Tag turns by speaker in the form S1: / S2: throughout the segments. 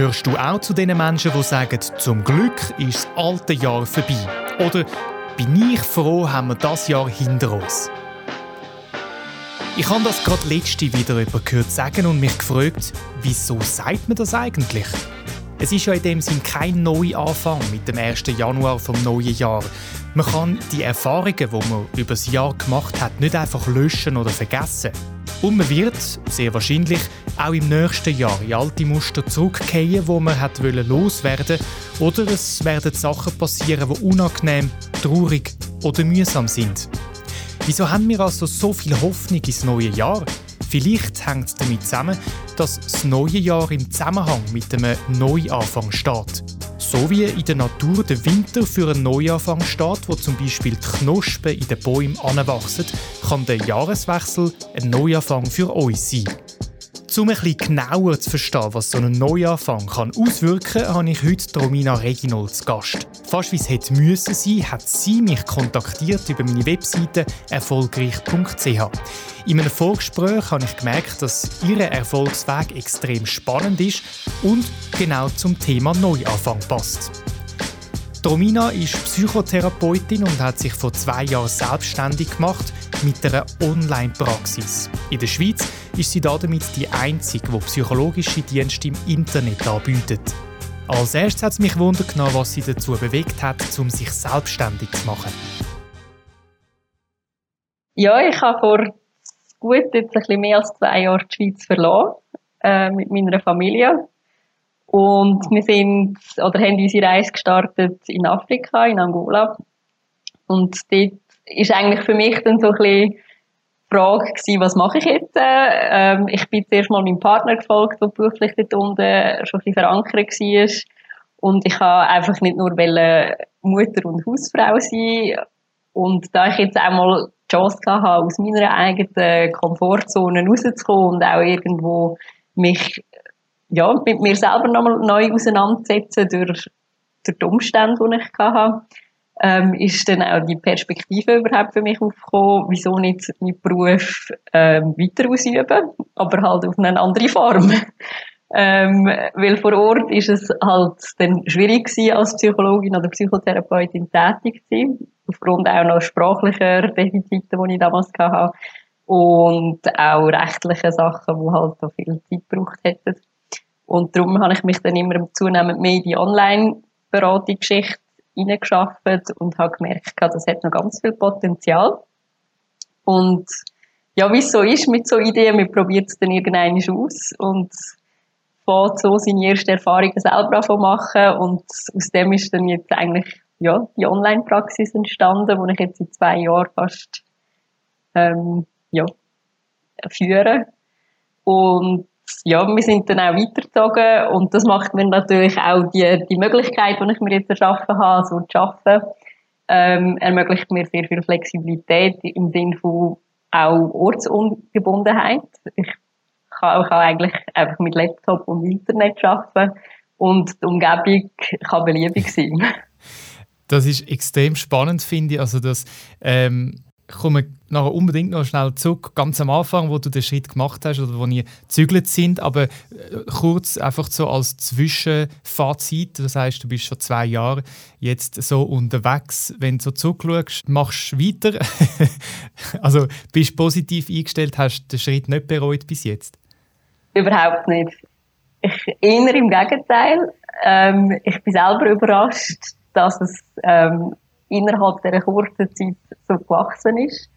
S1: Gehörst du auch zu den Menschen, die sagen, zum Glück ist das alte Jahr vorbei? Oder bin ich froh, haben wir das Jahr hinter uns? Ich habe das gerade letzte wieder jemand gehört sagen und mich gefragt, wieso sagt man das eigentlich? Es ist ja in dem Sinn kein Neuanfang mit dem 1. Januar vom neuen Jahr. Man kann die Erfahrungen, die man über das Jahr gemacht hat, nicht einfach löschen oder vergessen. Und man wird, sehr wahrscheinlich, auch im nächsten Jahr in alte Muster zurückkehren, wo man hat loswerden Oder es werden Sachen passieren, die unangenehm, traurig oder mühsam sind. Wieso haben wir also so viel Hoffnung ins neue Jahr? Vielleicht hängt es damit zusammen, dass das neue Jahr im Zusammenhang mit einem Neuanfang steht. So wie in der Natur der Winter für einen Neuanfang steht, wo zum Beispiel die Knospen in den Bäumen anwachsen, kann der Jahreswechsel ein Neuanfang für uns sein. Um bisschen genauer zu verstehen, was so ein Neuanfang kann auswirken kann, habe ich heute Romina Reginald zu Gast. Fast wie es hätte müssen sein, hat sie mich kontaktiert über meine Webseite erfolgreich.ch. In einem Vorgespräch habe ich gemerkt, dass ihr Erfolgsweg extrem spannend ist und genau zum Thema Neuanfang passt. Romina ist Psychotherapeutin und hat sich vor zwei Jahren selbstständig gemacht mit einer Online-Praxis. In der Schweiz ist sie damit die einzige, die psychologische Dienste im Internet anbietet. Als erstes hat es mich genommen, was sie dazu bewegt hat, um sich selbstständig zu machen.
S2: Ja, ich habe vor gut jetzt ein bisschen mehr als zwei Jahren die Schweiz verloren äh, mit meiner Familie und wir sind, oder haben unsere Reise gestartet in Afrika, in Angola. Und dort ist eigentlich für mich dann so ein bisschen die Frage gewesen, was mache ich jetzt? Ähm, ich bin zuerst mal meinem Partner gefolgt, der beruflich dort unten schon ein bisschen verankert war. Und ich habe einfach nicht nur Mutter und Hausfrau sein. Und da ich jetzt auch mal die Chance hatte, aus meiner eigenen Komfortzone rauszukommen und auch irgendwo mich ja, mit mir selber nochmal neu auseinandersetzen durch, durch die Umstände, die ich hatte, ähm, ist dann auch die Perspektive überhaupt für mich aufgekommen, wieso nicht meinen Beruf ähm, weiter ausüben, aber halt auf eine andere Form. ähm, weil vor Ort ist es halt dann schwierig gewesen, als Psychologin oder Psychotherapeutin tätig zu sein, aufgrund auch noch sprachlicher Defizite, die ich damals hatte und auch rechtliche Sachen, die halt noch viel Zeit gebraucht hätten. Und darum habe ich mich dann immer zunehmend mehr in die Online-Beratungsgeschichte hineingeschafft und habe gemerkt, das hat noch ganz viel Potenzial. Und ja, wie es so ist mit so Ideen, man probiert es dann irgendwann aus und fängt so seine ersten Erfahrungen selber an machen und aus dem ist dann jetzt eigentlich ja, die Online-Praxis entstanden, wo ich jetzt in zwei Jahren fast ähm, ja, führe. Und ja, wir sind dann auch weitergezogen und das macht mir natürlich auch die, die Möglichkeit, die ich mir jetzt erschaffen habe, so zu arbeiten, ähm, ermöglicht mir sehr viel Flexibilität im Sinne von auch Ortsungebundenheit. Ich kann auch eigentlich einfach mit Laptop und Internet arbeiten und die Umgebung kann beliebig sein.
S1: Das ist extrem spannend, finde ich. Also, dass, ähm komme nachher unbedingt noch schnell zurück, ganz am Anfang, wo du den Schritt gemacht hast oder wo ihr gezügelt sind, aber äh, kurz einfach so als Zwischenfazit, das heißt, du bist schon zwei Jahre jetzt so unterwegs, wenn du so zurückschaust, machst du weiter, also bist positiv eingestellt, hast den Schritt nicht bereut bis jetzt?
S2: Überhaupt nicht. Ich, eher im Gegenteil. Ähm, ich bin selber überrascht, dass es ähm, innerhalb dieser kurzen Zeit so gewachsen ist.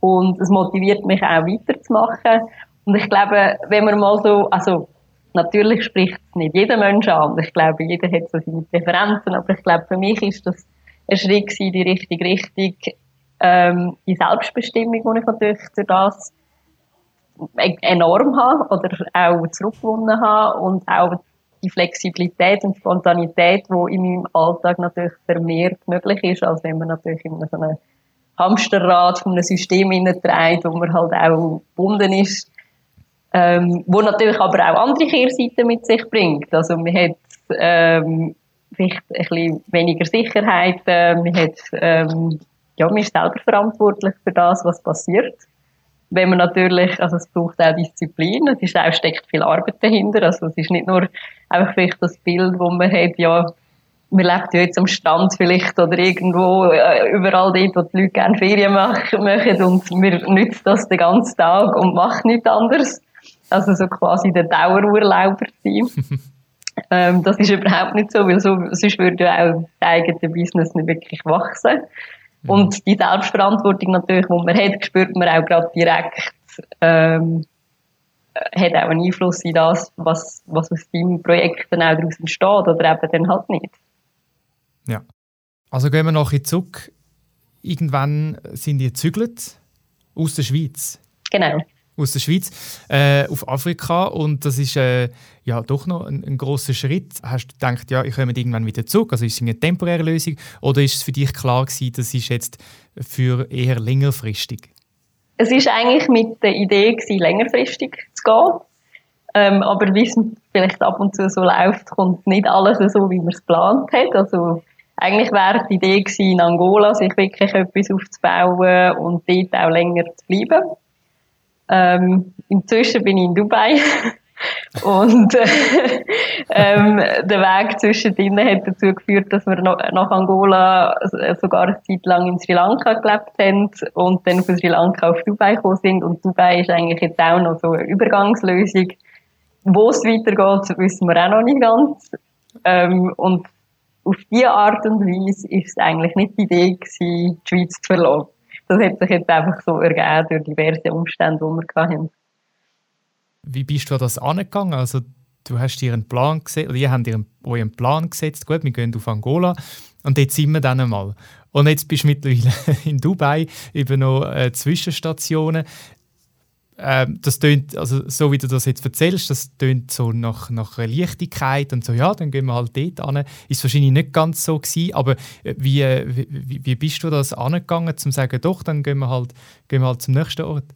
S2: Und es motiviert mich auch weiterzumachen. Und ich glaube, wenn man mal so, also, natürlich spricht es nicht jeder Mensch an. Ich glaube, jeder hat so seine Präferenzen. Aber ich glaube, für mich ist das ein Schritt in die richtige Richtung, ähm, die Selbstbestimmung, die ich natürlich durch das enorm habe oder auch zurückgewonnen habe und auch die Flexibilität und Spontanität, die in meinem Alltag natürlich vermehrt möglich ist, als wenn man natürlich in so einem Hamsterrad von einem System hineintreibt, wo man halt auch gebunden ist, ähm, wo natürlich aber auch andere Kehrseiten mit sich bringt. Also man hat ähm, vielleicht ein bisschen weniger Sicherheit, äh, man hat ähm, ja, man ist selber verantwortlich für das, was passiert. Wenn man natürlich, also es braucht auch Disziplin, es ist auch, steckt viel Arbeit dahinter, also es ist nicht nur einfach vielleicht das Bild, wo man hat, ja, man lebt ja jetzt am Strand vielleicht oder irgendwo, äh, überall dort, wo die Leute gerne Ferien machen, machen und wir nützen das den ganzen Tag und machen nichts anderes. Also so quasi der Dauerurlauber sein. ähm, das ist überhaupt nicht so, weil so, sonst würde ja auch das eigene Business nicht wirklich wachsen. Mhm. Und die Selbstverantwortung natürlich, die man hat, spürt man auch gerade direkt, ähm, hat auch einen Einfluss in das, was, was aus deinem Projekt dann auch daraus entsteht oder eben dann halt nicht.
S1: Ja. Also gehen wir noch ein zurück. Irgendwann sind die gezügelt aus der Schweiz.
S2: Genau.
S1: Aus der Schweiz äh, auf Afrika und das ist äh, ja doch noch ein, ein großer Schritt. Hast du gedacht, ja, ich komme irgendwann wieder zurück? Also ist es eine temporäre Lösung oder ist es für dich klar gewesen, das ist jetzt für eher längerfristig?
S2: Es ist eigentlich mit der Idee gewesen, längerfristig zu gehen. Ähm, aber wie es vielleicht ab und zu so läuft, kommt nicht alles so, wie man es geplant hat. Also eigentlich wäre die Idee gewesen, in Angola sich wirklich etwas aufzubauen und dort auch länger zu bleiben. Ähm, inzwischen bin ich in Dubai und äh, ähm, der Weg zwischendrin hat dazu geführt, dass wir nach Angola sogar eine Zeit lang in Sri Lanka gelebt haben und dann von Sri Lanka auf Dubai gekommen sind und Dubai ist eigentlich jetzt auch noch so eine Übergangslösung. Wo es weitergeht, wissen wir auch noch nicht ganz. Ähm, und auf diese Art und Weise ist es eigentlich nicht die Idee gewesen, die Schweiz zu verlassen. Das hat sich jetzt einfach so ergeben durch diverse Umstände, die wir hatten.
S1: Wie bist du das angegangen? Also du hast dir einen Plan gesetzt, oder ihr habt dir euren Plan gesetzt, gut, wir gehen auf Angola und jetzt sind wir dann einmal. Und jetzt bist du mittlerweile in Dubai, über noch äh, Zwischenstationen. Ähm, das tönt, also so wie du das jetzt erzählst, das tönt so nach, nach Leichtigkeit und so, ja, dann gehen wir halt dort an. Ist wahrscheinlich nicht ganz so gewesen, aber äh, wie, wie, wie bist du das angegangen, zum sagen, doch, dann gehen wir halt, gehen wir halt zum nächsten Ort?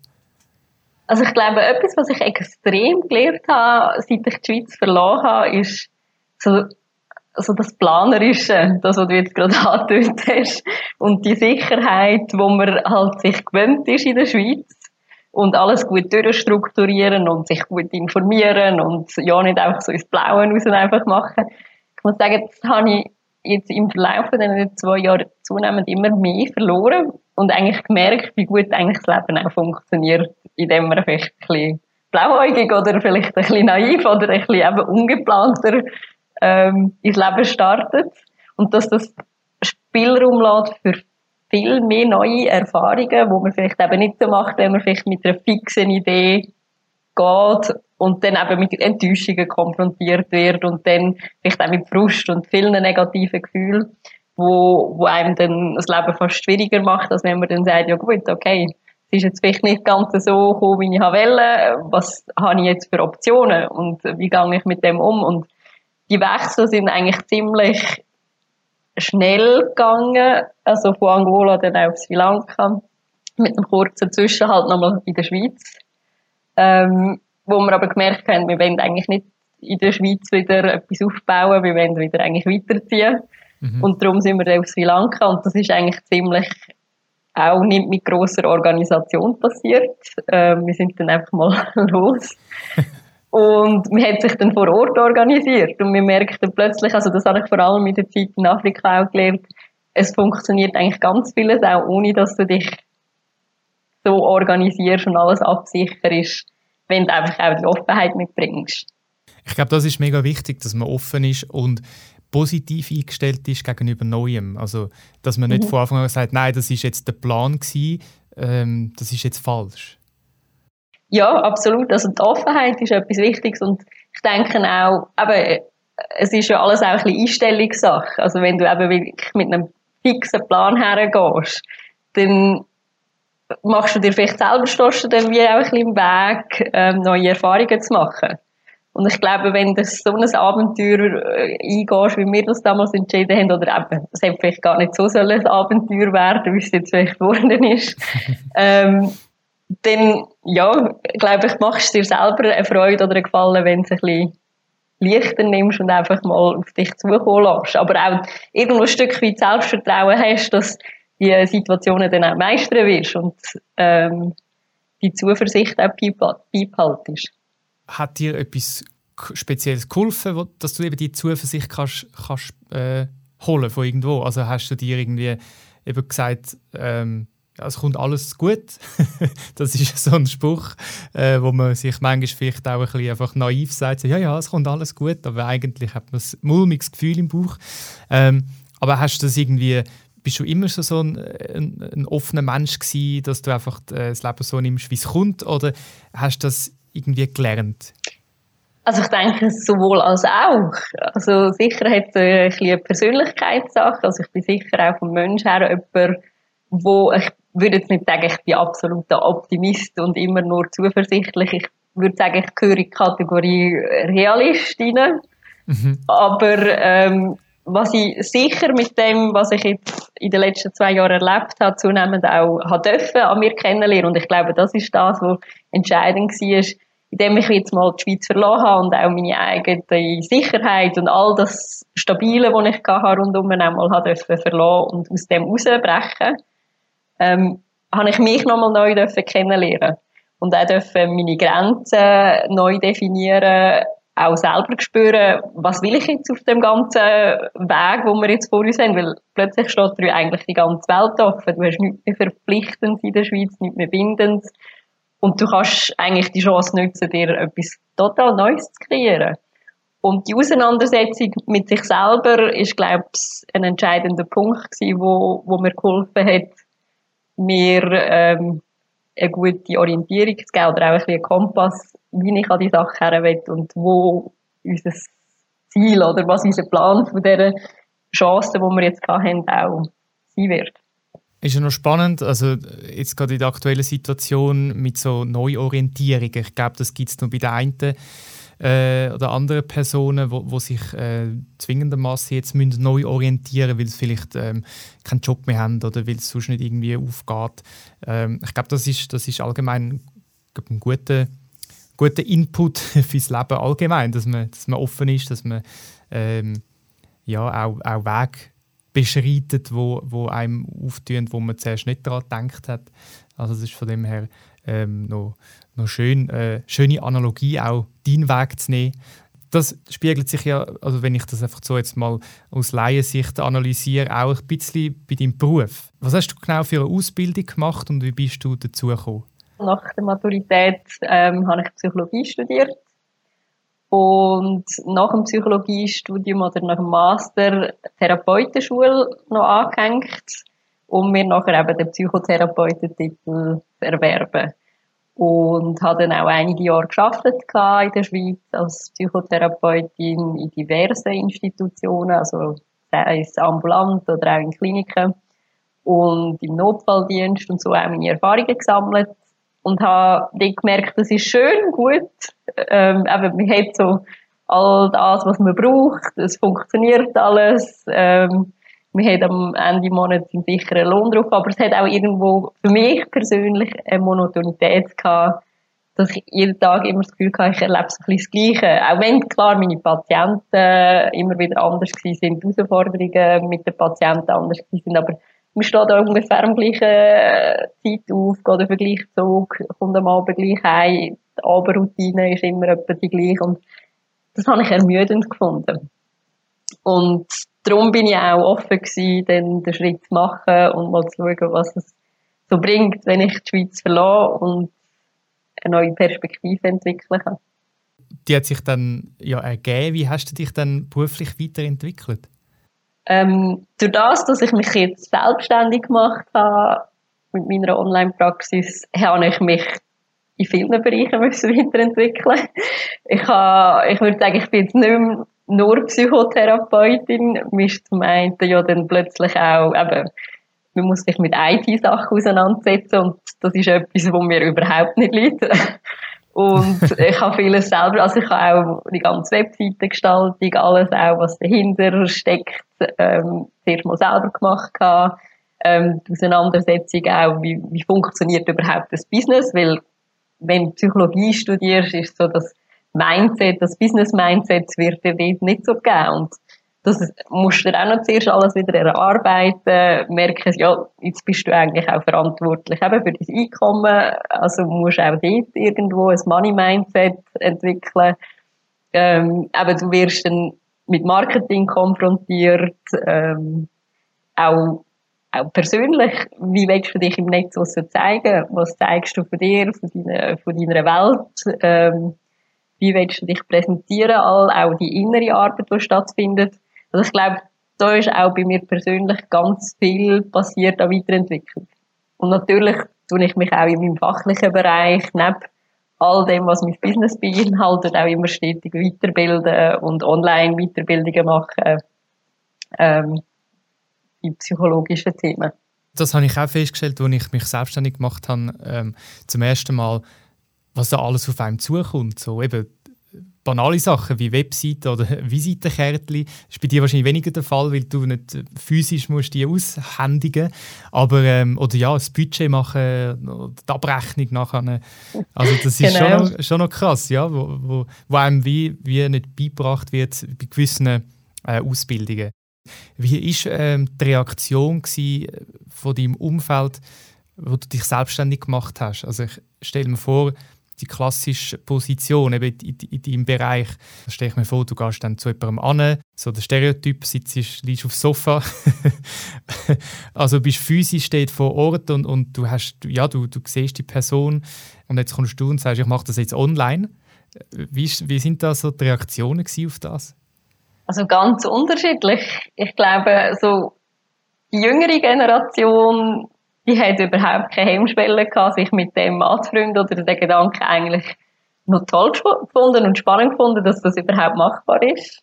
S2: Also ich glaube, etwas, was ich extrem gelernt habe, seit ich die Schweiz verloren habe, ist so, also das Planerische, das, was du jetzt gerade angetönt hast, und die Sicherheit, wo man halt sich gewöhnt ist in der Schweiz und alles gut durchstrukturieren und sich gut informieren und ja nicht einfach so ins Blaue raus einfach machen. Ich muss sagen, das habe ich jetzt im Verlauf dieser zwei Jahre zunehmend immer mehr verloren und eigentlich gemerkt, wie gut eigentlich das Leben auch funktioniert, indem man vielleicht ein bisschen blauäugig oder vielleicht ein bisschen naiv oder ein bisschen eben ungeplanter ähm, ins Leben startet und dass das Spielraum lässt für viel mehr neue Erfahrungen, wo man vielleicht eben nicht so macht, wenn man vielleicht mit einer fixen Idee geht und dann eben mit Enttäuschungen konfrontiert wird und dann vielleicht auch mit Frust und vielen negativen Gefühlen, wo, wo einem dann das Leben fast schwieriger macht, als wenn man dann sagt, ja gut, okay, es ist jetzt vielleicht nicht ganz so gekommen, wie ich wollte, was habe ich jetzt für Optionen und wie gehe ich mit dem um? Und die Wechsel sind eigentlich ziemlich schnell gegangen, also von Angola dann auf Sri Lanka, mit einem kurzen Zwischenhalt nochmal in der Schweiz, ähm, wo wir aber gemerkt haben, wir wollen eigentlich nicht in der Schweiz wieder etwas aufbauen, wir wollen wieder eigentlich weiterziehen. Mhm. Und darum sind wir dann auf Sri Lanka und das ist eigentlich ziemlich auch nicht mit grosser Organisation passiert. Ähm, wir sind dann einfach mal los. Und man hat sich dann vor Ort organisiert und wir merkten plötzlich, also das habe ich vor allem in der Zeit in Afrika auch gelernt, es funktioniert eigentlich ganz vieles auch ohne, dass du dich so organisierst und alles absicherst, wenn du einfach auch die Offenheit mitbringst.
S1: Ich glaube, das ist mega wichtig, dass man offen ist und positiv eingestellt ist gegenüber Neuem. Also, dass man nicht mhm. von Anfang an sagt, nein, das ist jetzt der Plan gewesen, ähm, das ist jetzt falsch.
S2: Ja, absolut. Also die Offenheit ist etwas Wichtiges und ich denke auch, aber es ist ja alles auch ein bisschen Einstellungssache. Also wenn du eben wirklich mit einem fixen Plan hergehst, dann machst du dir vielleicht selber du dann wie auch ein bisschen im Weg, ähm, neue Erfahrungen zu machen. Und ich glaube, wenn du so ein Abenteuer äh, eingehst, wie wir das damals entschieden haben, oder eben, es hätte vielleicht gar nicht so ein Abenteuer werden, wie es jetzt vielleicht geworden ist, ähm, dann, ja, glaube ich, machst du dir selber eine Freude oder einen Gefallen, wenn du es ein bisschen leichter nimmst und einfach mal auf dich zukommen lässt. Aber auch irgendwo ein Stück weit Selbstvertrauen hast, dass die Situationen dann auch meistern wirst und ähm, die Zuversicht auch beibehaltest.
S1: Hat dir etwas Spezielles geholfen, dass du eben die Zuversicht kannst, kannst äh, holen von irgendwo? Also hast du dir irgendwie eben gesagt, ähm, es kommt alles gut. das ist so ein Spruch, äh, wo man sich manchmal vielleicht auch ein bisschen einfach naiv sagt, ja, ja, es kommt alles gut, aber eigentlich hat man ein mulmiges Gefühl im Bauch. Ähm, aber hast du das irgendwie, bist du immer so ein, ein, ein offener Mensch gewesen, dass du einfach äh, das Leben so nimmst, wie es kommt, oder hast du das irgendwie gelernt?
S2: Also ich denke sowohl als auch. Also sicher hat es ein eine Persönlichkeitssache. Also ich bin sicher auch vom Mensch her jemand, wo ich würde jetzt nicht sagen, ich bin absoluter Optimist und immer nur zuversichtlich. Ich würde sagen, ich gehöre in die Kategorie Realistin. Mhm. Aber ähm, was ich sicher mit dem, was ich jetzt in den letzten zwei Jahren erlebt habe, zunehmend auch habe dürfen, an mir kennenlernen. Und ich glaube, das ist das, was entscheidend war, indem ich jetzt mal die Schweiz verloren habe und auch meine eigene Sicherheit und all das Stabile, was ich hatte, rundum einmal habe verloren und aus dem rausbrechen ähm, habe ich mich nochmal neu dürfen kennenlernen. Und auch dürfen meine Grenzen neu definieren, auch selber spüren, was will ich jetzt auf dem ganzen Weg, wo wir jetzt vor uns haben, weil plötzlich steht dir eigentlich die ganze Welt offen, du hast nichts mehr Verpflichtendes in der Schweiz, nichts mehr Bindendes und du kannst eigentlich die Chance nutzen, dir etwas total Neues zu kreieren. Und die Auseinandersetzung mit sich selber ist, glaube ich, ein entscheidender Punkt gewesen, wo, wo mir geholfen hat, mir ähm, eine gute Orientierung zu geben oder auch ein bisschen einen Kompass, wie ich an die Sache her will und wo unser Ziel oder was unser Plan von dieser Chance, die wir jetzt haben, auch sein wird.
S1: Ist ja noch spannend, also jetzt gerade in der aktuellen Situation mit so Neuorientierung. Ich glaube, das gibt es noch bei den einen äh, oder anderen Personen, wo, wo sich äh, zwingendermaßen jetzt müssen neu orientieren, weil sie vielleicht ähm, keinen Job mehr haben oder weil es sonst nicht irgendwie aufgeht. Ähm, ich glaube, das ist, das ist allgemein glaub, ein guter, guter Input fürs Leben allgemein, dass man, dass man offen ist, dass man ähm, ja, auch, auch Weg beschreitet, wo, wo einem auftun, wo man zuerst nicht daran gedacht hat. Also das ist von dem her ähm, noch, noch schön, äh, schöne Analogie, auch deinen Weg zu nehmen. Das spiegelt sich ja, also wenn ich das einfach so jetzt mal aus Laiensicht analysiere, auch ein bisschen bei deinem Beruf. Was hast du genau für eine Ausbildung gemacht und wie bist du dazu gekommen?
S2: Nach der Maturität ähm, habe ich Psychologie studiert und nach dem Psychologiestudium oder nach dem Master Therapeutenschule noch angehängt, um mir nachher eben den Psychotherapeutentitel zu erwerben. Und habe dann auch einige Jahre geschafft in der Schweiz als Psychotherapeutin in diversen Institutionen, also sei es ambulant oder auch in Kliniken und im Notfalldienst und so auch meine Erfahrungen gesammelt und habe dann gemerkt, das ist schön, gut, ähm, eben, man hat so all das, was man braucht, es funktioniert alles, ähm, wir haben am Ende des Monats einen sicheren Lohn drauf, aber es hat auch irgendwo für mich persönlich eine Monotonität gehabt, dass ich jeden Tag immer das Gefühl hatte, ich erlebe so ein bisschen das Gleiche. Auch wenn klar meine Patienten immer wieder anders waren, Herausforderungen mit den Patienten anders waren, aber man steht da ungefähr am gleichen Zeit auf, geht auf den gleichen Zug, kommt am Abend gleich heim, die Abendroutine ist immer etwa die gleiche und das habe ich ermüdend gefunden. Und darum bin ich auch offen gewesen, dann den Schritt zu machen und mal zu schauen, was es so bringt, wenn ich die Schweiz verlasse und eine neue Perspektive entwickeln kann.
S1: Die hat sich dann ja ergeben. Wie hast du dich dann beruflich weiterentwickelt?
S2: Ähm, durch das, dass ich mich jetzt selbstständig gemacht habe mit meiner Online-Praxis, habe ich mich in vielen Bereichen müssen weiterentwickeln. Ich, habe, ich würde sagen, ich bin jetzt nicht mehr nur Psychotherapeutin. Man ist zum einen ja dann plötzlich auch, eben, man muss sich mit IT-Sachen auseinandersetzen und das ist etwas, wo mir überhaupt nicht liegt. Und ich habe vieles selber, also ich habe auch die ganze Webseitengestaltung, alles auch, was dahinter steckt, ähm, zuerst mal selber gemacht gehabt. Ähm, die Auseinandersetzung auch, wie, wie funktioniert überhaupt das Business, weil wenn du Psychologie studierst, ist so das Mindset, das Business-Mindset wird dir dort nicht so geben. Und das musst du auch noch zuerst alles wieder erarbeiten, merken, ja, jetzt bist du eigentlich auch verantwortlich eben für dein Einkommen, also musst auch dort irgendwo ein Money-Mindset entwickeln. Ähm, eben, du wirst dann mit Marketing konfrontiert, ähm, auch, auch persönlich, wie willst du dich im Netz so zeigen? Was zeigst du von dir, von deiner, von deiner Welt? Ähm, wie willst du dich präsentieren, all, auch die innere Arbeit, die stattfindet. Also ich glaube, da ist auch bei mir persönlich ganz viel passiert an Weiterentwicklung. Und natürlich tue ich mich auch in meinem fachlichen Bereich, neben all dem, was mein Business beinhaltet, auch immer stetig weiterbilden und online Weiterbildungen machen ähm, in psychologischen Themen.
S1: Das habe ich auch festgestellt, als ich mich selbstständig gemacht habe, ähm, zum ersten Mal, was da alles auf einem zukommt. So eben banale Sachen wie Webseiten oder Visitenkärtchen ist bei dir wahrscheinlich weniger der Fall, weil du nicht physisch musst die aushändigen. Aber ähm, oder ja das Budget machen oder die Abrechnung nachher. Also das ist genau. schon, noch, schon noch krass ja wo, wo, wo einem wie, wie nicht beigebracht wird bei gewissen äh, Ausbildungen. Wie ist ähm, die Reaktion von deinem Umfeld wo du dich selbstständig gemacht hast? Also ich stelle mir vor die klassische Position eben in, in, in deinem Bereich. Da stelle ich mir vor, du gehst dann zu jemandem an, so der Stereotyp, sitzt, liegst aufs Sofa. also bist physisch steht vor Ort und, und du, hast, ja, du, du siehst die Person und jetzt kommst du und sagst, ich mache das jetzt online. Wie, wie sind da so die Reaktionen auf das?
S2: Also ganz unterschiedlich. Ich glaube, so die jüngere Generation die hat überhaupt keine Hemmschwelle gehabt, sich mit dem anzufreunden oder den Gedanken eigentlich noch toll gefunden und spannend gefunden, dass das überhaupt machbar ist.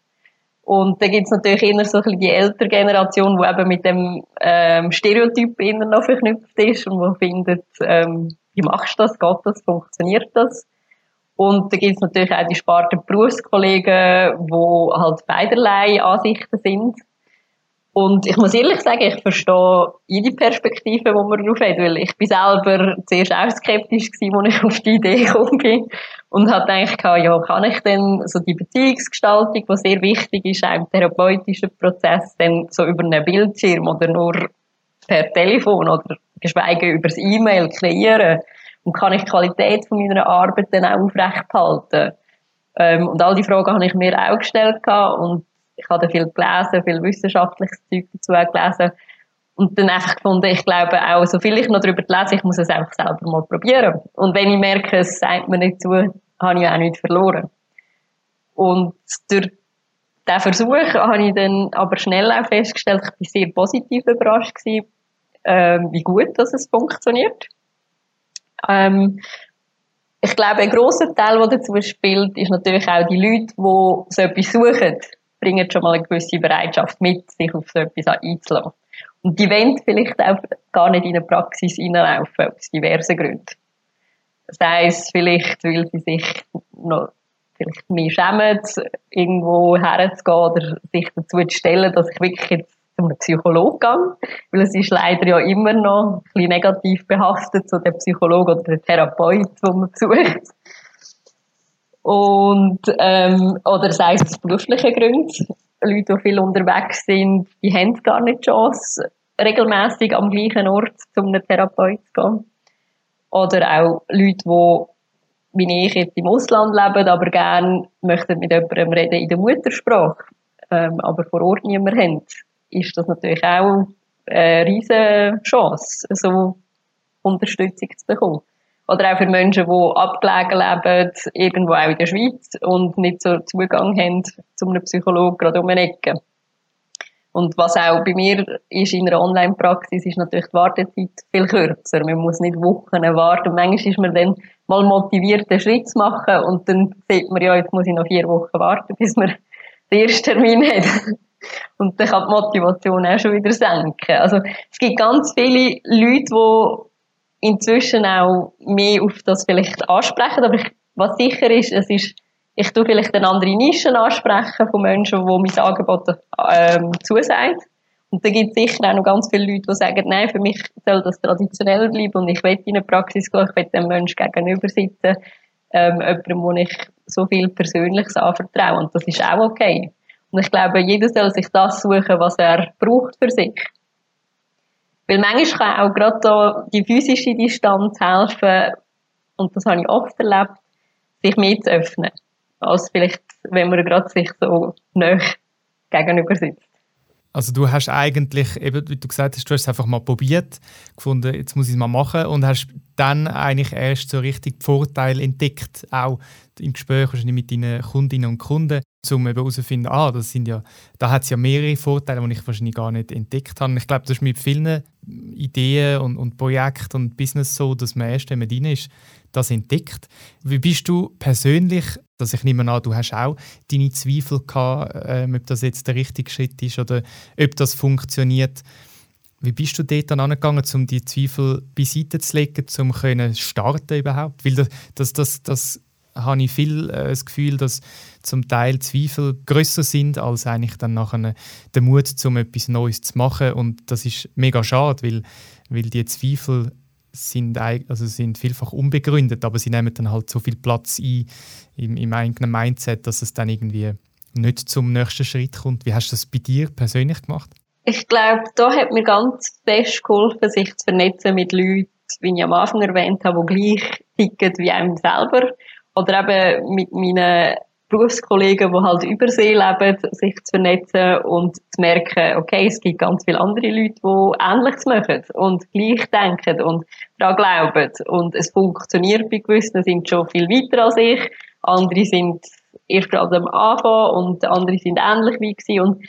S2: Und da gibt es natürlich immer so ein bisschen die ältere Generation, die eben mit dem ähm, Stereotyp immer noch verknüpft ist und die findet, ähm, wie machst du das, geht das, funktioniert das? Und da gibt es natürlich auch die sparten Berufskollegen, die halt beiderlei Ansichten sind. Und ich muss ehrlich sagen, ich verstehe jede Perspektive, die man darauf hat, weil ich bin selber zuerst auch skeptisch gewesen, als ich auf die Idee gekommen bin und habe gedacht, ja, kann ich denn so die Beziehungsgestaltung, die sehr wichtig ist, auch im therapeutischen Prozess, dann so über einen Bildschirm oder nur per Telefon oder geschweige über das E-Mail kreieren und kann ich die Qualität von meiner Arbeit dann auch aufrechthalten? Ähm, und all die Fragen habe ich mir auch gestellt und ich habe viel gelesen, viel wissenschaftliches Zeug dazu gelesen. Und dann einfach gefunden, ich glaube auch, so viel ich noch darüber lese, ich muss es einfach selber mal probieren. Und wenn ich merke, es sagt mir nicht zu, habe ich auch nichts verloren. Und durch diesen Versuch habe ich dann aber schnell auch festgestellt, ich war sehr positiv überrascht gewesen, äh, wie gut dass es funktioniert. Ähm, ich glaube, ein grosser Teil, der dazu spielt, ist natürlich auch die Leute, die so etwas suchen bringen schon mal eine gewisse Bereitschaft mit, sich auf so etwas einzulassen. Und die wollen vielleicht auch gar nicht in eine Praxis reinlaufen, aus diversen Gründen. Das heisst, vielleicht, weil sie sich noch vielleicht mehr schämen, irgendwo herzugehen oder sich dazu zu stellen, dass ich wirklich jetzt zu einem Psychologen gehe. Weil es ist leider ja immer noch ein bisschen negativ behaftet, so der Psychologe oder der Therapeut, den man besucht. Und, ähm, oder sei es aus beruflichen Gründen. Leute, die viel unterwegs sind, die haben gar nicht die Chance, regelmäßig am gleichen Ort zu einem Therapeut zu gehen. Oder auch Leute, die wie ich jetzt im Ausland leben, aber gerne möchten mit jemandem reden in der Muttersprache, ähm, aber vor Ort niemand haben, ist das natürlich auch eine riesige Chance, so Unterstützung zu bekommen. Oder auch für Menschen, die abgelegen leben, irgendwo auch in der Schweiz und nicht so Zugang haben zu einem Psychologen gerade um eine Ecke. Und was auch bei mir ist in einer Online-Praxis, ist natürlich die Wartezeit viel kürzer. Man muss nicht Wochen warten. Manchmal ist man dann mal motiviert, einen Schritt zu machen und dann sieht man, ja, jetzt muss ich noch vier Wochen warten, bis man den ersten Termin hat. Und dann kann die Motivation auch schon wieder senken. Also, es gibt ganz viele Leute, die inzwischen auch mehr auf das vielleicht ansprechen. Aber ich, was sicher ist, es ist, ich tue vielleicht eine andere Nischen ansprechen von Menschen, die mein Angebot ähm, zusagen. Und da gibt es sicher auch noch ganz viele Leute, die sagen, nein, für mich soll das traditionell bleiben und ich will in eine Praxis gehen, ich will dem Menschen gegenüber sitzen, ähm, jemandem, wo ich so viel Persönliches anvertraue. Und das ist auch okay. Und ich glaube, jeder soll sich das suchen, was er braucht für sich. Weil manchmal kann auch gerade da die physische Distanz helfen, und das habe ich oft erlebt, sich mehr zu öffnen, als vielleicht, wenn man gerade sich so nah gegenüber sitzt.
S1: Also du hast eigentlich, eben, wie du gesagt hast, du hast es einfach mal probiert, gefunden, jetzt muss ich es mal machen und hast dann eigentlich erst so richtig Vorteile entdeckt, auch im Gespräch mit deinen Kundinnen und Kunden, um eben herauszufinden, ah, das sind ja, da hat es ja mehrere Vorteile, die ich wahrscheinlich gar nicht entdeckt habe. Ich glaube, das ist mit vielen Ideen und, und Projekten und Business so, dass man erst, wenn man drin ist, das entdeckt. Wie bist du persönlich, dass ich nehme an, du hast auch deine Zweifel gehabt, äh, ob das jetzt der richtige Schritt ist oder ob das funktioniert. Wie bist du dort dann angegangen, um die Zweifel beiseite zu legen, um starten überhaupt? Weil das, das, das, das habe ich viel äh, das Gefühl, dass zum Teil Zweifel größer sind als eigentlich dann nachher der Mut, um etwas Neues zu machen. Und das ist mega schade, weil, weil die Zweifel sind, also sind vielfach unbegründet, aber sie nehmen dann halt so viel Platz ein im, im eigenen Mindset, dass es dann irgendwie nicht zum nächsten Schritt kommt. Wie hast du das bei dir persönlich gemacht?
S2: Ich glaube, da hat mir ganz fest geholfen, sich zu vernetzen mit Leuten, wie ich am Anfang erwähnt habe, die gleich ticken wie einem selber. Oder eben mit meinen Berufskollegen, die halt über See leben, sich zu vernetzen und zu merken, okay, es gibt ganz viele andere Leute, die Ähnliches machen und gleich denken und daran glauben. Und es funktioniert bei gewissen, sind schon viel weiter als ich. Andere sind erst gerade am Anfang und andere sind ähnlich wie ich. Und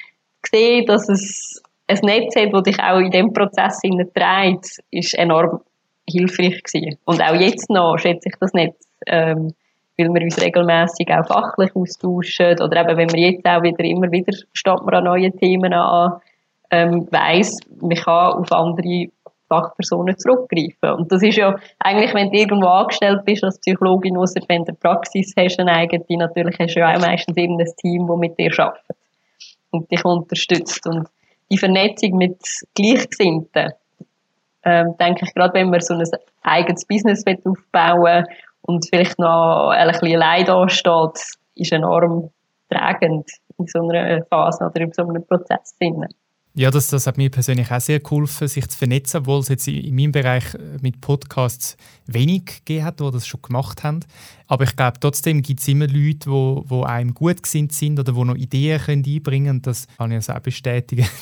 S2: sehe, dass es ein Netz hat, das dich auch in diesem Prozess trägt, ist enorm hilfreich gewesen. Und auch jetzt noch schätze ich das Netz, ähm, weil wir uns regelmäßig auch fachlich austauschen oder eben, wenn wir jetzt auch wieder immer wieder steht man an neuen Themen an, ähm, weiss, man kann auf andere Fachpersonen zurückgreifen. Und das ist ja eigentlich, wenn du irgendwo angestellt bist als Psychologin, ausser wenn du Praxis hast, eine eigene, natürlich hast du ja auch meistens eben ein Team, das mit dir arbeitet und dich unterstützt. Und die Vernetzung mit Gleichgesinnten, ähm, denke ich, gerade wenn man so ein eigenes Business aufbauen will und vielleicht noch ein bisschen allein da steht, ist enorm tragend in so einer Phase oder in so einem Prozess.
S1: Ja, das, das hat mir persönlich auch sehr geholfen, sich zu vernetzen, obwohl es jetzt in meinem Bereich äh, mit Podcasts wenig gegeben hat, die das schon gemacht haben. Aber ich glaube, trotzdem gibt es immer Leute, die, die einem gut gesinnt sind oder die noch Ideen können einbringen können. Das kann ich also auch bestätigen.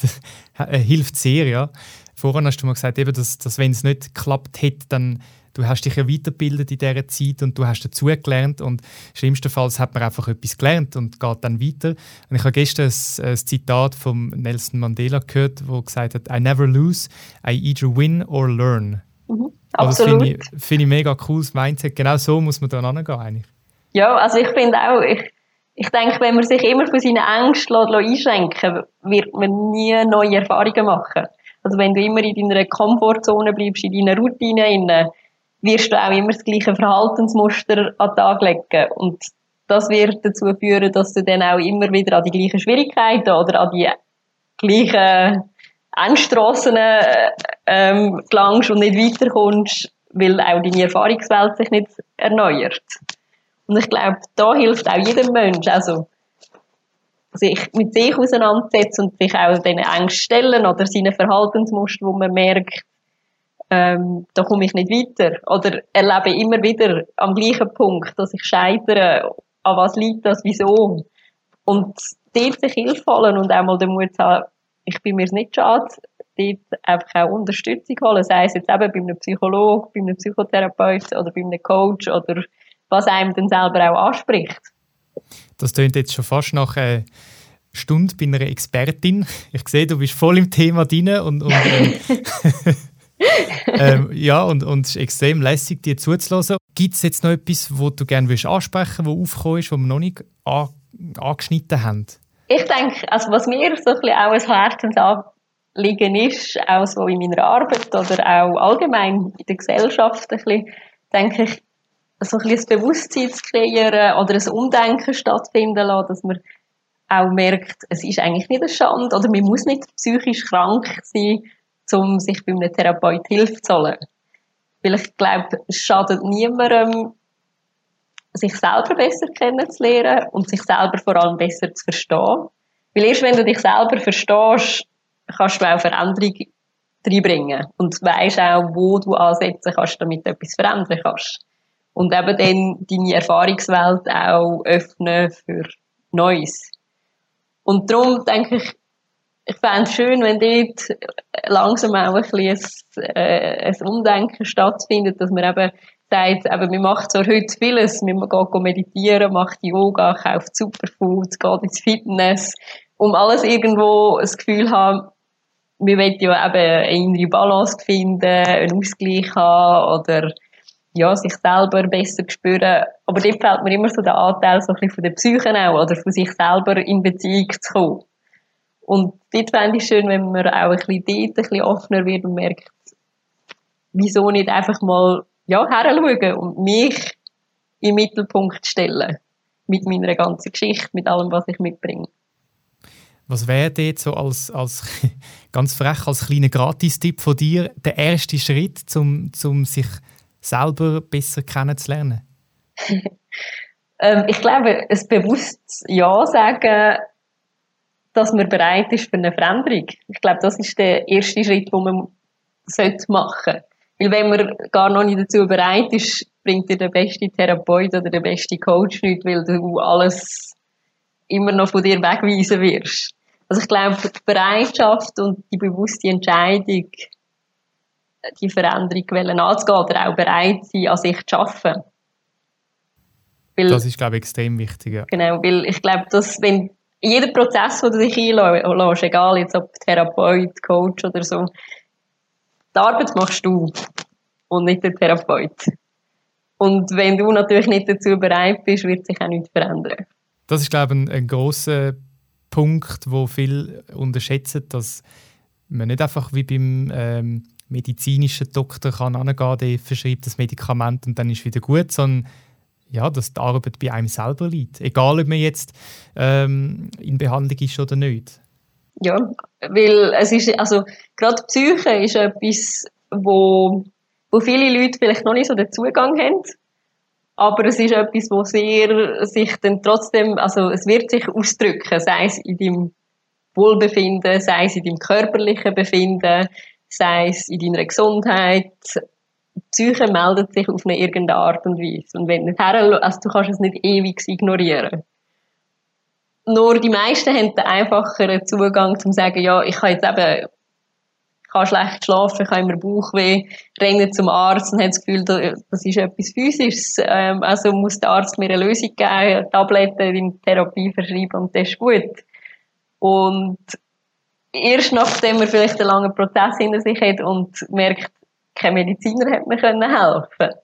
S1: Das äh, hilft sehr, ja. Vorhin hast du mal gesagt, eben, dass, dass wenn es nicht geklappt hätte, dann du hast dich ja weitergebildet in dieser Zeit und du hast dazugelernt und schlimmstenfalls hat man einfach etwas gelernt und geht dann weiter. Und ich habe gestern ein, ein Zitat von Nelson Mandela gehört, wo gesagt hat, I never lose, I either win or learn.
S2: Mhm, also
S1: finde ich, find ich mega cooles Mindset. Genau so muss man da angehen eigentlich.
S2: Ja, also ich finde auch, ich, ich denke, wenn man sich immer von seinen Ängsten einschränken wird man nie neue Erfahrungen machen. Also wenn du immer in deiner Komfortzone bleibst, in deiner Routine, wirst du auch immer das gleiche Verhaltensmuster an den Tag legen. Und das wird dazu führen, dass du dann auch immer wieder an die gleichen Schwierigkeiten oder an die gleichen Engstrassen ähm, gelangst und nicht weiterkommst, weil auch deine Erfahrungswelt sich nicht erneuert. Und ich glaube, da hilft auch jedem Mensch, also sich mit sich auseinandersetzen und sich auch diesen Ängsten stellen oder seinen Verhaltensmustern, wo man merkt, ähm, da komme ich nicht weiter. Oder erlebe immer wieder am gleichen Punkt, dass ich scheitere. An was liegt das? Wieso? Und dort sich Hilfe holen und auch mal den Mut haben, ich bin mir nicht schade, dort einfach auch Unterstützung holen, sei es jetzt eben bei einem Psychologen, bei einem Psychotherapeut oder bei einem Coach oder was einem dann selber auch anspricht.
S1: Das klingt jetzt schon fast nach einer Stunde bei einer Expertin. Ich sehe, du bist voll im Thema drin und, und ähm, ähm, ja, und, und es ist extrem lässig, dir zuzulassen. Gibt es jetzt noch etwas, was du gerne ansprechen willst, was aufgekommen ist, was wir noch nicht an, angeschnitten haben?
S2: Ich denke, also was mir so ein bisschen auch ein Herzensanliegen ist, auch so in meiner Arbeit oder auch allgemein in der Gesellschaft, ein bisschen, denke ich, so ein bisschen ein Bewusstsein zu kreieren oder ein Umdenken stattfinden lassen, dass man auch merkt, es ist eigentlich nicht eine Schande oder man muss nicht psychisch krank sein, um sich bei einem Therapeut Hilfe zu holen. Weil ich glaube, es schadet niemandem, sich selber besser kennenzulernen und sich selber vor allem besser zu verstehen. Weil erst wenn du dich selber verstehst, kannst du auch Veränderung reinbringen und weisst auch, wo du ansetzen kannst, damit du etwas verändern kannst. Und eben dann deine Erfahrungswelt auch öffnen für Neues. Und darum denke ich, ich fände es schön, wenn dort langsam auch ein bisschen ein, äh, ein Umdenken stattfindet, dass man eben sagt, eben, man macht zwar heute vieles, man geht meditieren, macht Yoga, kauft Superfood, geht ins Fitness, um alles irgendwo das Gefühl haben, wir wollen ja eben eine innere Balance finden, einen Ausgleich haben oder ja, sich selber besser spüren. Aber dort fällt mir immer so der Anteil so ein bisschen von der Psyche auch, oder von sich selber in Beziehung zu kommen. Und dort fände ich schön, wenn man auch ein bisschen dort ein bisschen offener wird und merkt, wieso nicht einfach mal ja, heranschauen und mich im Mittelpunkt stellen. Mit meiner ganzen Geschichte, mit allem, was ich mitbringe.
S1: Was wäre dort so als, als ganz frech, als kleiner Gratistipp von dir der erste Schritt, um zum sich selber besser kennenzulernen?
S2: ähm, ich glaube, ein bewusstes Ja sagen, dass man bereit ist für eine Veränderung. Ich glaube, das ist der erste Schritt, den man machen sollte. Weil wenn man gar noch nicht dazu bereit ist, bringt dir der beste Therapeut oder der beste Coach nicht, weil du alles immer noch von dir wegweisen wirst. Also ich glaube, die Bereitschaft und die bewusste Entscheidung, die Veränderung anzugehen oder auch bereit sein, an sich zu arbeiten.
S1: Weil, das ist, glaube ich, extrem wichtig. Ja.
S2: Genau, weil ich glaube, dass wenn jeder Prozess, wo du dich einlässt, egal jetzt ob Therapeut, Coach oder so, die Arbeit machst du und nicht der Therapeut. Und wenn du natürlich nicht dazu bereit bist, wird sich auch nichts verändern.
S1: Das ist, glaube ich, ein, ein grosser Punkt, wo viel unterschätzen, dass man nicht einfach wie beim ähm, medizinischen Doktor kann angehen, der verschreibt das Medikament und dann ist wieder gut, sondern ja, dass die Arbeit bei einem selber liegt. Egal, ob man jetzt ähm, in Behandlung ist oder nicht.
S2: Ja, weil es ist, also gerade Psyche ist etwas, wo, wo viele Leute vielleicht noch nicht so den Zugang haben. Aber es ist etwas, wo sehr sich dann trotzdem, also es wird sich ausdrücken, sei es in deinem Wohlbefinden, sei es in deinem körperlichen Befinden, sei es in deiner Gesundheit. Die Psyche meldet sich auf eine irgendeine Art und Weise. Und wenn nicht also du kannst es nicht ewig ignorieren. Nur die meisten haben den einfacheren Zugang, um zu sagen, ja, ich kann jetzt eben, ich kann schlecht schlafen, ich habe immer Bauchweh, renne zum Arzt und habe das Gefühl, das ist etwas Physisches. Ähm, also muss der Arzt mir eine Lösung geben, Tabletten in Therapie verschreiben und das ist gut. Und erst nachdem man vielleicht einen langen Prozess hinter sich hat und merkt, kein Mediziner hat mir helfen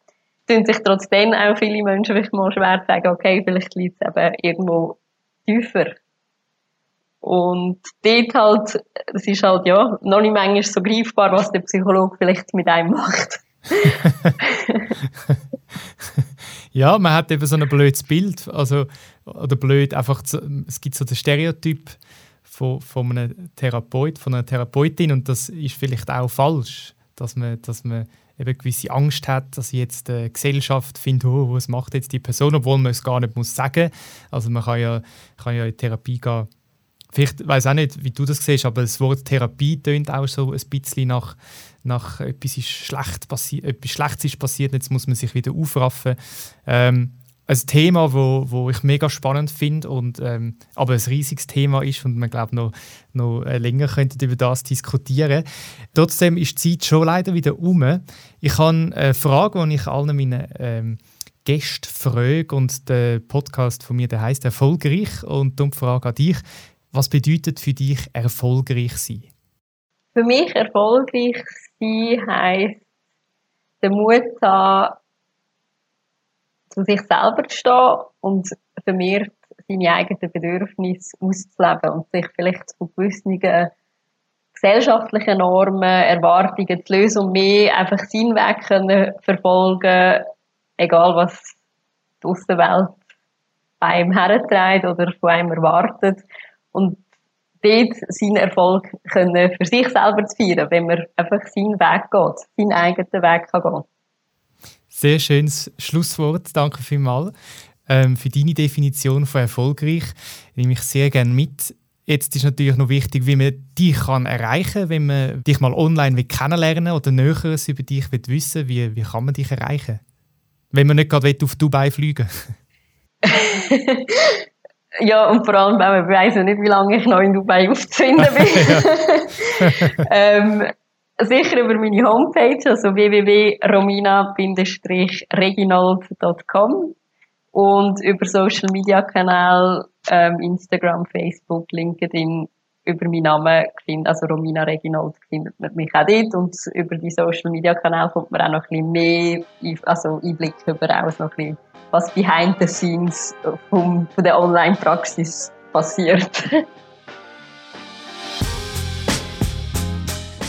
S2: können, sich trotzdem auch viele Menschen vielleicht mal schwer sagen, okay, vielleicht liegt es eben irgendwo tiefer. Und dort halt, es ist halt, ja, noch nicht manchmal so greifbar, was der Psychologe vielleicht mit einem macht.
S1: ja, man hat eben so ein blödes Bild, also, oder blöd, einfach, es gibt so den Stereotyp von, von einem Therapeut, von einer Therapeutin und das ist vielleicht auch falsch, dass man, dass man eben gewisse Angst hat, dass jetzt die Gesellschaft findet, oh, was macht jetzt die Person, obwohl man es gar nicht muss sagen. Also man kann ja, kann ja in Therapie gehen. Vielleicht weiß auch nicht, wie du das siehst, aber das Wort Therapie tönt auch so ein bisschen nach, nach etwas ist schlecht passiert, etwas Schlechtes ist passiert, jetzt muss man sich wieder aufraffen. Ähm, ein Thema, wo, wo ich mega spannend finde und ähm, aber ein riesiges Thema ist und man glaube noch, noch äh, länger könnte über das diskutieren. Trotzdem ist die Zeit schon leider wieder um. Ich habe eine Frage, die ich allen meinen ähm, Gästen frage und der Podcast von mir, der heißt erfolgreich und die Frage an dich: Was bedeutet für dich erfolgreich sein?
S2: Für mich erfolgreich sein heisst, den Mut haben zu sich selber zu stehen und vermehrt seine eigenen Bedürfnisse auszuleben und sich vielleicht von gewissen gesellschaftlichen Normen, Erwartungen zu lösen und mehr einfach seinen Weg können verfolgen, egal was die Außenwelt bei einem herträgt oder von einem erwartet. Und dort seinen Erfolg können für sich selber zu feiern, wenn man einfach seinen Weg geht, seinen eigenen Weg kann gehen.
S1: Sehr schönes Schlusswort. Danke vielmals ähm, für deine Definition von erfolgreich. Nehme ich sehr gerne mit. Jetzt ist natürlich noch wichtig, wie man dich kann erreichen kann, wenn man dich mal online kennenlernen will oder Näheres über dich will wissen wie, wie kann man dich erreichen? Wenn man nicht gerade auf Dubai fliegen
S2: Ja, und vor allem, weil man weiss nicht, wie lange ich noch in Dubai aufzufinden bin. ähm, sicher über meine Homepage, also www.romina-reginald.com und über Social Media Kanäle, ähm, Instagram, Facebook, LinkedIn, über meinen Namen also Romina Reginald findet man mich auch dort und über die Social Media Kanäle kommt man auch noch ein bisschen mehr also Einblick über auch noch ein bisschen, was behind the scenes vom, von der Online-Praxis passiert.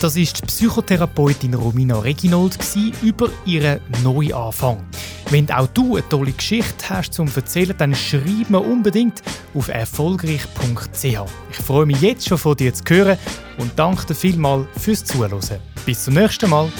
S1: Das ist die Psychotherapeutin Romina Reginold über ihren Neuanfang. Wenn auch du eine tolle Geschichte hast zum Erzählen, dann schreib mir unbedingt auf erfolgreich.ch. Ich freue mich jetzt schon von dir zu hören und danke dir vielmals fürs Zuhören. Bis zum nächsten Mal.